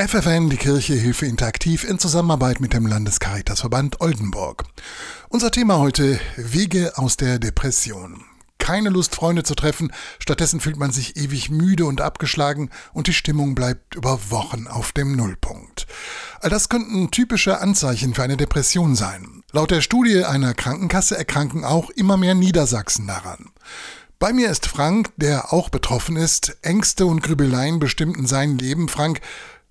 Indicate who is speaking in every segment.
Speaker 1: FFN, die Kirche Hilfe Interaktiv in Zusammenarbeit mit dem Landescaritasverband Oldenburg. Unser Thema heute Wege aus der Depression. Keine Lust, Freunde zu treffen, stattdessen fühlt man sich ewig müde und abgeschlagen und die Stimmung bleibt über Wochen auf dem Nullpunkt. All das könnten typische Anzeichen für eine Depression sein. Laut der Studie einer Krankenkasse erkranken auch immer mehr Niedersachsen daran. Bei mir ist Frank, der auch betroffen ist. Ängste und Grübeleien bestimmten sein Leben. Frank,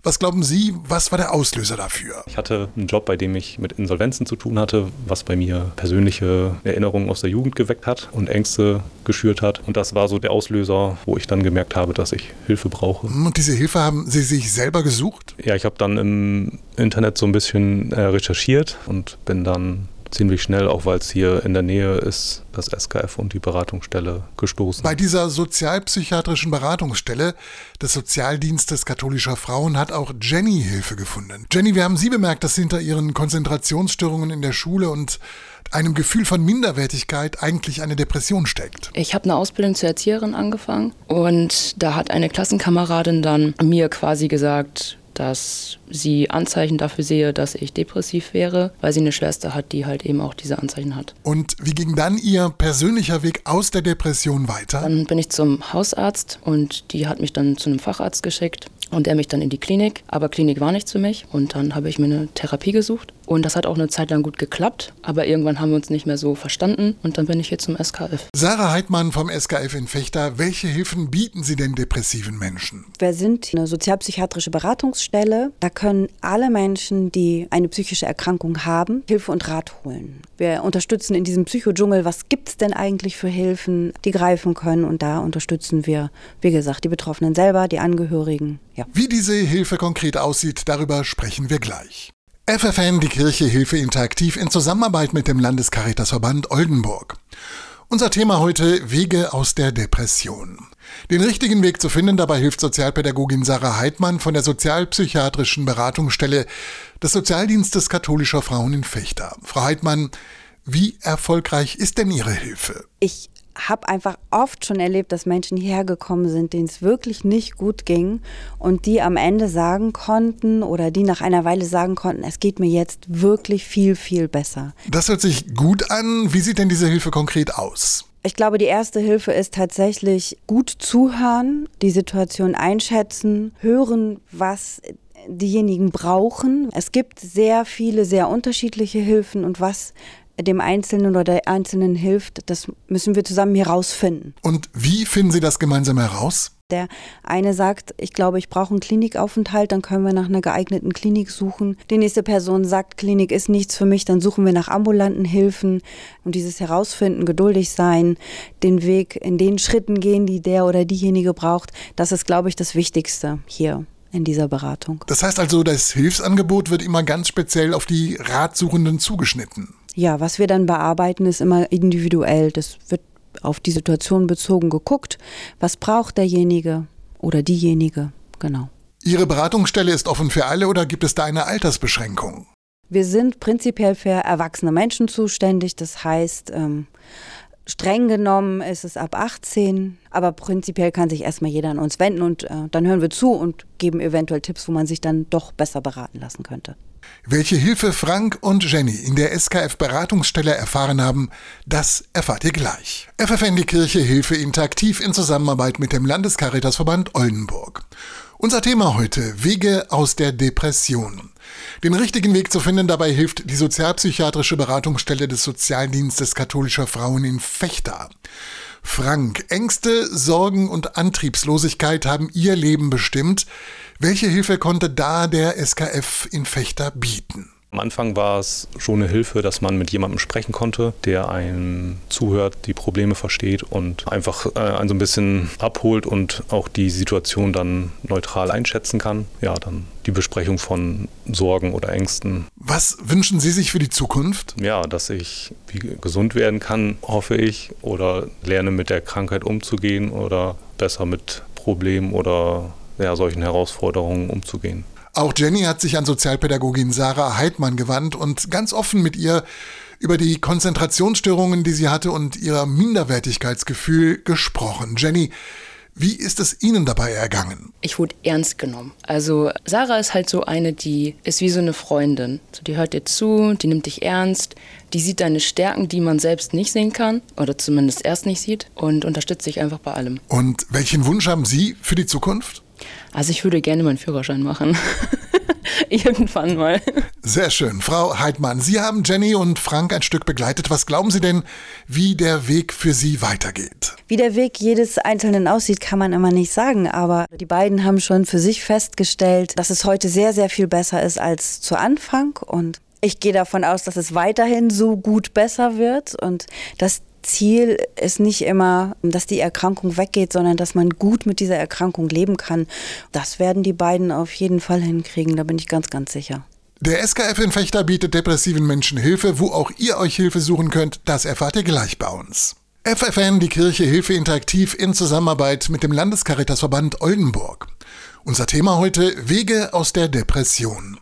Speaker 1: was glauben Sie, was war der Auslöser dafür?
Speaker 2: Ich hatte einen Job, bei dem ich mit Insolvenzen zu tun hatte, was bei mir persönliche Erinnerungen aus der Jugend geweckt hat und Ängste geschürt hat. Und das war so der Auslöser, wo ich dann gemerkt habe, dass ich Hilfe brauche.
Speaker 1: Und diese Hilfe haben Sie sich selber gesucht?
Speaker 2: Ja, ich habe dann im Internet so ein bisschen äh, recherchiert und bin dann ziemlich schnell, auch weil es hier in der Nähe ist, das SKF und die Beratungsstelle gestoßen.
Speaker 1: Bei dieser sozialpsychiatrischen Beratungsstelle des Sozialdienstes katholischer Frauen hat auch Jenny Hilfe gefunden. Jenny, wir haben Sie bemerkt, dass hinter Ihren Konzentrationsstörungen in der Schule und einem Gefühl von Minderwertigkeit eigentlich eine Depression steckt.
Speaker 3: Ich habe eine Ausbildung zur Erzieherin angefangen und da hat eine Klassenkameradin dann mir quasi gesagt, dass sie Anzeichen dafür sehe, dass ich depressiv wäre, weil sie eine Schwester hat, die halt eben auch diese Anzeichen hat.
Speaker 1: Und wie ging dann Ihr persönlicher Weg aus der Depression weiter?
Speaker 3: Dann bin ich zum Hausarzt und die hat mich dann zu einem Facharzt geschickt und er mich dann in die Klinik. Aber Klinik war nichts für mich und dann habe ich mir eine Therapie gesucht und das hat auch eine Zeit lang gut geklappt, aber irgendwann haben wir uns nicht mehr so verstanden und dann bin ich hier zum SKF.
Speaker 1: Sarah Heidmann vom SKF in Fechter, welche Hilfen bieten Sie denn depressiven Menschen?
Speaker 4: Wir sind eine sozialpsychiatrische Beratungsstelle. Da können alle Menschen, die eine psychische Erkrankung haben, Hilfe und Rat holen. Wir unterstützen in diesem Psychodschungel, was gibt es denn eigentlich für Hilfen, die greifen können und da unterstützen wir, wie gesagt, die Betroffenen selber, die Angehörigen.
Speaker 1: Ja. Wie diese Hilfe konkret aussieht, darüber sprechen wir gleich. FFN, die Kirche Hilfe Interaktiv in Zusammenarbeit mit dem Landescaritasverband Oldenburg. Unser Thema heute Wege aus der Depression. Den richtigen Weg zu finden, dabei hilft Sozialpädagogin Sarah Heidmann von der Sozialpsychiatrischen Beratungsstelle des Sozialdienstes katholischer Frauen in Fechter. Frau Heidmann, wie erfolgreich ist denn Ihre Hilfe?
Speaker 4: Ich habe einfach oft schon erlebt, dass Menschen hierher gekommen sind, denen es wirklich nicht gut ging und die am Ende sagen konnten oder die nach einer Weile sagen konnten, es geht mir jetzt wirklich viel, viel besser.
Speaker 1: Das hört sich gut an. Wie sieht denn diese Hilfe konkret aus?
Speaker 4: Ich glaube, die erste Hilfe ist tatsächlich gut zuhören, die Situation einschätzen, hören, was diejenigen brauchen. Es gibt sehr viele, sehr unterschiedliche Hilfen und was dem Einzelnen oder der Einzelnen hilft, das müssen wir zusammen herausfinden.
Speaker 1: Und wie finden Sie das gemeinsam heraus?
Speaker 4: Der eine sagt, ich glaube, ich brauche einen Klinikaufenthalt, dann können wir nach einer geeigneten Klinik suchen. Die nächste Person sagt, Klinik ist nichts für mich, dann suchen wir nach ambulanten Hilfen. Und dieses Herausfinden, geduldig sein, den Weg in den Schritten gehen, die der oder diejenige braucht, das ist, glaube ich, das Wichtigste hier in dieser Beratung.
Speaker 1: Das heißt also, das Hilfsangebot wird immer ganz speziell auf die Ratsuchenden zugeschnitten.
Speaker 4: Ja, was wir dann bearbeiten, ist immer individuell. Das wird auf die Situation bezogen geguckt. Was braucht derjenige oder diejenige? Genau.
Speaker 1: Ihre Beratungsstelle ist offen für alle oder gibt es da eine Altersbeschränkung?
Speaker 4: Wir sind prinzipiell für erwachsene Menschen zuständig. Das heißt, ähm, streng genommen ist es ab 18, aber prinzipiell kann sich erstmal jeder an uns wenden und äh, dann hören wir zu und geben eventuell Tipps, wo man sich dann doch besser beraten lassen könnte.
Speaker 1: Welche Hilfe Frank und Jenny in der SKF-Beratungsstelle erfahren haben, das erfahrt ihr gleich. FFN die Kirche Hilfe interaktiv in Zusammenarbeit mit dem Landescaritasverband Oldenburg. Unser Thema heute Wege aus der Depression. Den richtigen Weg zu finden dabei hilft die sozialpsychiatrische Beratungsstelle des Sozialdienstes katholischer Frauen in Fechter. Frank, Ängste, Sorgen und Antriebslosigkeit haben ihr Leben bestimmt. Welche Hilfe konnte da der SKF in Fechter bieten?
Speaker 2: Am Anfang war es schon eine Hilfe, dass man mit jemandem sprechen konnte, der einem zuhört, die Probleme versteht und einfach äh, einen so ein bisschen abholt und auch die Situation dann neutral einschätzen kann. Ja, dann die Besprechung von Sorgen oder Ängsten.
Speaker 1: Was wünschen Sie sich für die Zukunft?
Speaker 2: Ja, dass ich gesund werden kann, hoffe ich, oder lerne mit der Krankheit umzugehen oder besser mit Problemen oder ja, solchen Herausforderungen umzugehen.
Speaker 1: Auch Jenny hat sich an Sozialpädagogin Sarah Heidmann gewandt und ganz offen mit ihr über die Konzentrationsstörungen, die sie hatte und ihr Minderwertigkeitsgefühl gesprochen. Jenny, Wie ist es Ihnen dabei ergangen?
Speaker 3: Ich wurde ernst genommen. Also Sarah ist halt so eine, die ist wie so eine Freundin. So, die hört dir zu, die nimmt dich ernst, die sieht deine Stärken, die man selbst nicht sehen kann oder zumindest erst nicht sieht und unterstützt dich einfach bei allem.
Speaker 1: Und welchen Wunsch haben Sie für die Zukunft?
Speaker 3: Also ich würde gerne meinen Führerschein machen. Irgendwann mal.
Speaker 1: Sehr schön. Frau Heidmann, Sie haben Jenny und Frank ein Stück begleitet. Was glauben Sie denn, wie der Weg für Sie weitergeht?
Speaker 4: Wie der Weg jedes Einzelnen aussieht, kann man immer nicht sagen. Aber die beiden haben schon für sich festgestellt, dass es heute sehr, sehr viel besser ist als zu Anfang. Und ich gehe davon aus, dass es weiterhin so gut besser wird und dass Ziel ist nicht immer, dass die Erkrankung weggeht, sondern dass man gut mit dieser Erkrankung leben kann. Das werden die beiden auf jeden Fall hinkriegen, da bin ich ganz, ganz sicher.
Speaker 1: Der SKF in Fechter bietet depressiven Menschen Hilfe. Wo auch ihr euch Hilfe suchen könnt, das erfahrt ihr gleich bei uns. FFN, die Kirche Hilfe Interaktiv in Zusammenarbeit mit dem Landescaritasverband Oldenburg. Unser Thema heute Wege aus der Depression.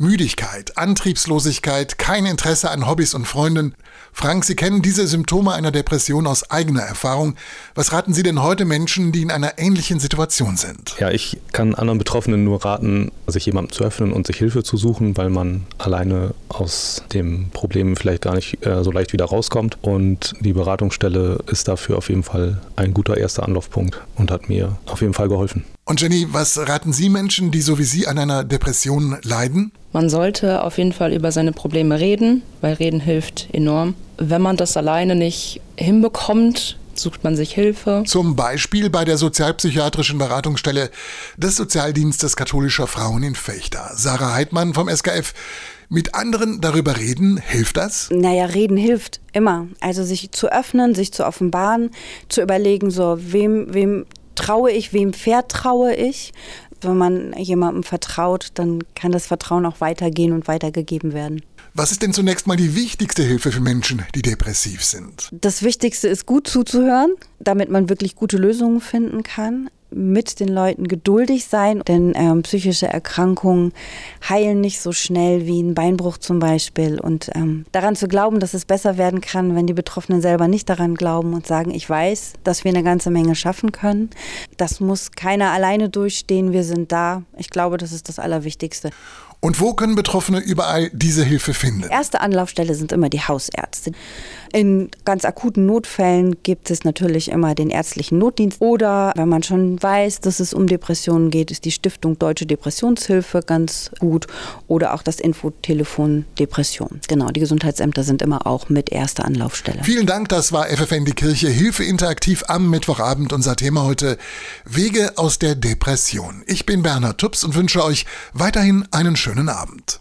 Speaker 1: Müdigkeit, Antriebslosigkeit, kein Interesse an Hobbys und Freunden. Frank, Sie kennen diese Symptome einer Depression aus eigener Erfahrung. Was raten Sie denn heute Menschen, die in einer ähnlichen Situation sind?
Speaker 2: Ja, ich kann anderen Betroffenen nur raten, sich jemandem zu öffnen und sich Hilfe zu suchen, weil man alleine aus dem Problem vielleicht gar nicht äh, so leicht wieder rauskommt. Und die Beratungsstelle ist dafür auf jeden Fall ein guter erster Anlaufpunkt und hat mir auf jeden Fall geholfen.
Speaker 1: Und Jenny, was raten Sie Menschen, die so wie Sie an einer Depression leiden?
Speaker 3: Man sollte auf jeden Fall über seine Probleme reden, weil Reden hilft enorm. Wenn man das alleine nicht hinbekommt, sucht man sich Hilfe.
Speaker 1: Zum Beispiel bei der sozialpsychiatrischen Beratungsstelle des Sozialdienstes katholischer Frauen in Fechter. Sarah Heidmann vom SKF. Mit anderen darüber reden, hilft das?
Speaker 4: Naja, reden hilft immer. Also sich zu öffnen, sich zu offenbaren, zu überlegen, so, wem, wem traue ich, wem vertraue ich. Wenn man jemandem vertraut, dann kann das Vertrauen auch weitergehen und weitergegeben werden.
Speaker 1: Was ist denn zunächst mal die wichtigste Hilfe für Menschen, die depressiv sind?
Speaker 4: Das Wichtigste ist gut zuzuhören, damit man wirklich gute Lösungen finden kann mit den Leuten geduldig sein, denn ähm, psychische Erkrankungen heilen nicht so schnell wie ein Beinbruch zum Beispiel. Und ähm, daran zu glauben, dass es besser werden kann, wenn die Betroffenen selber nicht daran glauben und sagen, ich weiß, dass wir eine ganze Menge schaffen können. Das muss keiner alleine durchstehen, wir sind da. Ich glaube, das ist das Allerwichtigste.
Speaker 1: Und wo können Betroffene überall diese Hilfe finden?
Speaker 4: Erste Anlaufstelle sind immer die Hausärzte. In ganz akuten Notfällen gibt es natürlich immer den ärztlichen Notdienst. Oder wenn man schon weiß, dass es um Depressionen geht, ist die Stiftung Deutsche Depressionshilfe ganz gut. Oder auch das Infotelefon Depression. Genau, die Gesundheitsämter sind immer auch mit erster Anlaufstelle.
Speaker 1: Vielen Dank, das war FFN die Kirche Hilfe interaktiv am Mittwochabend. Unser Thema heute Wege aus der Depression. Ich bin Bernhard Tups und wünsche euch weiterhin einen schönen Abend.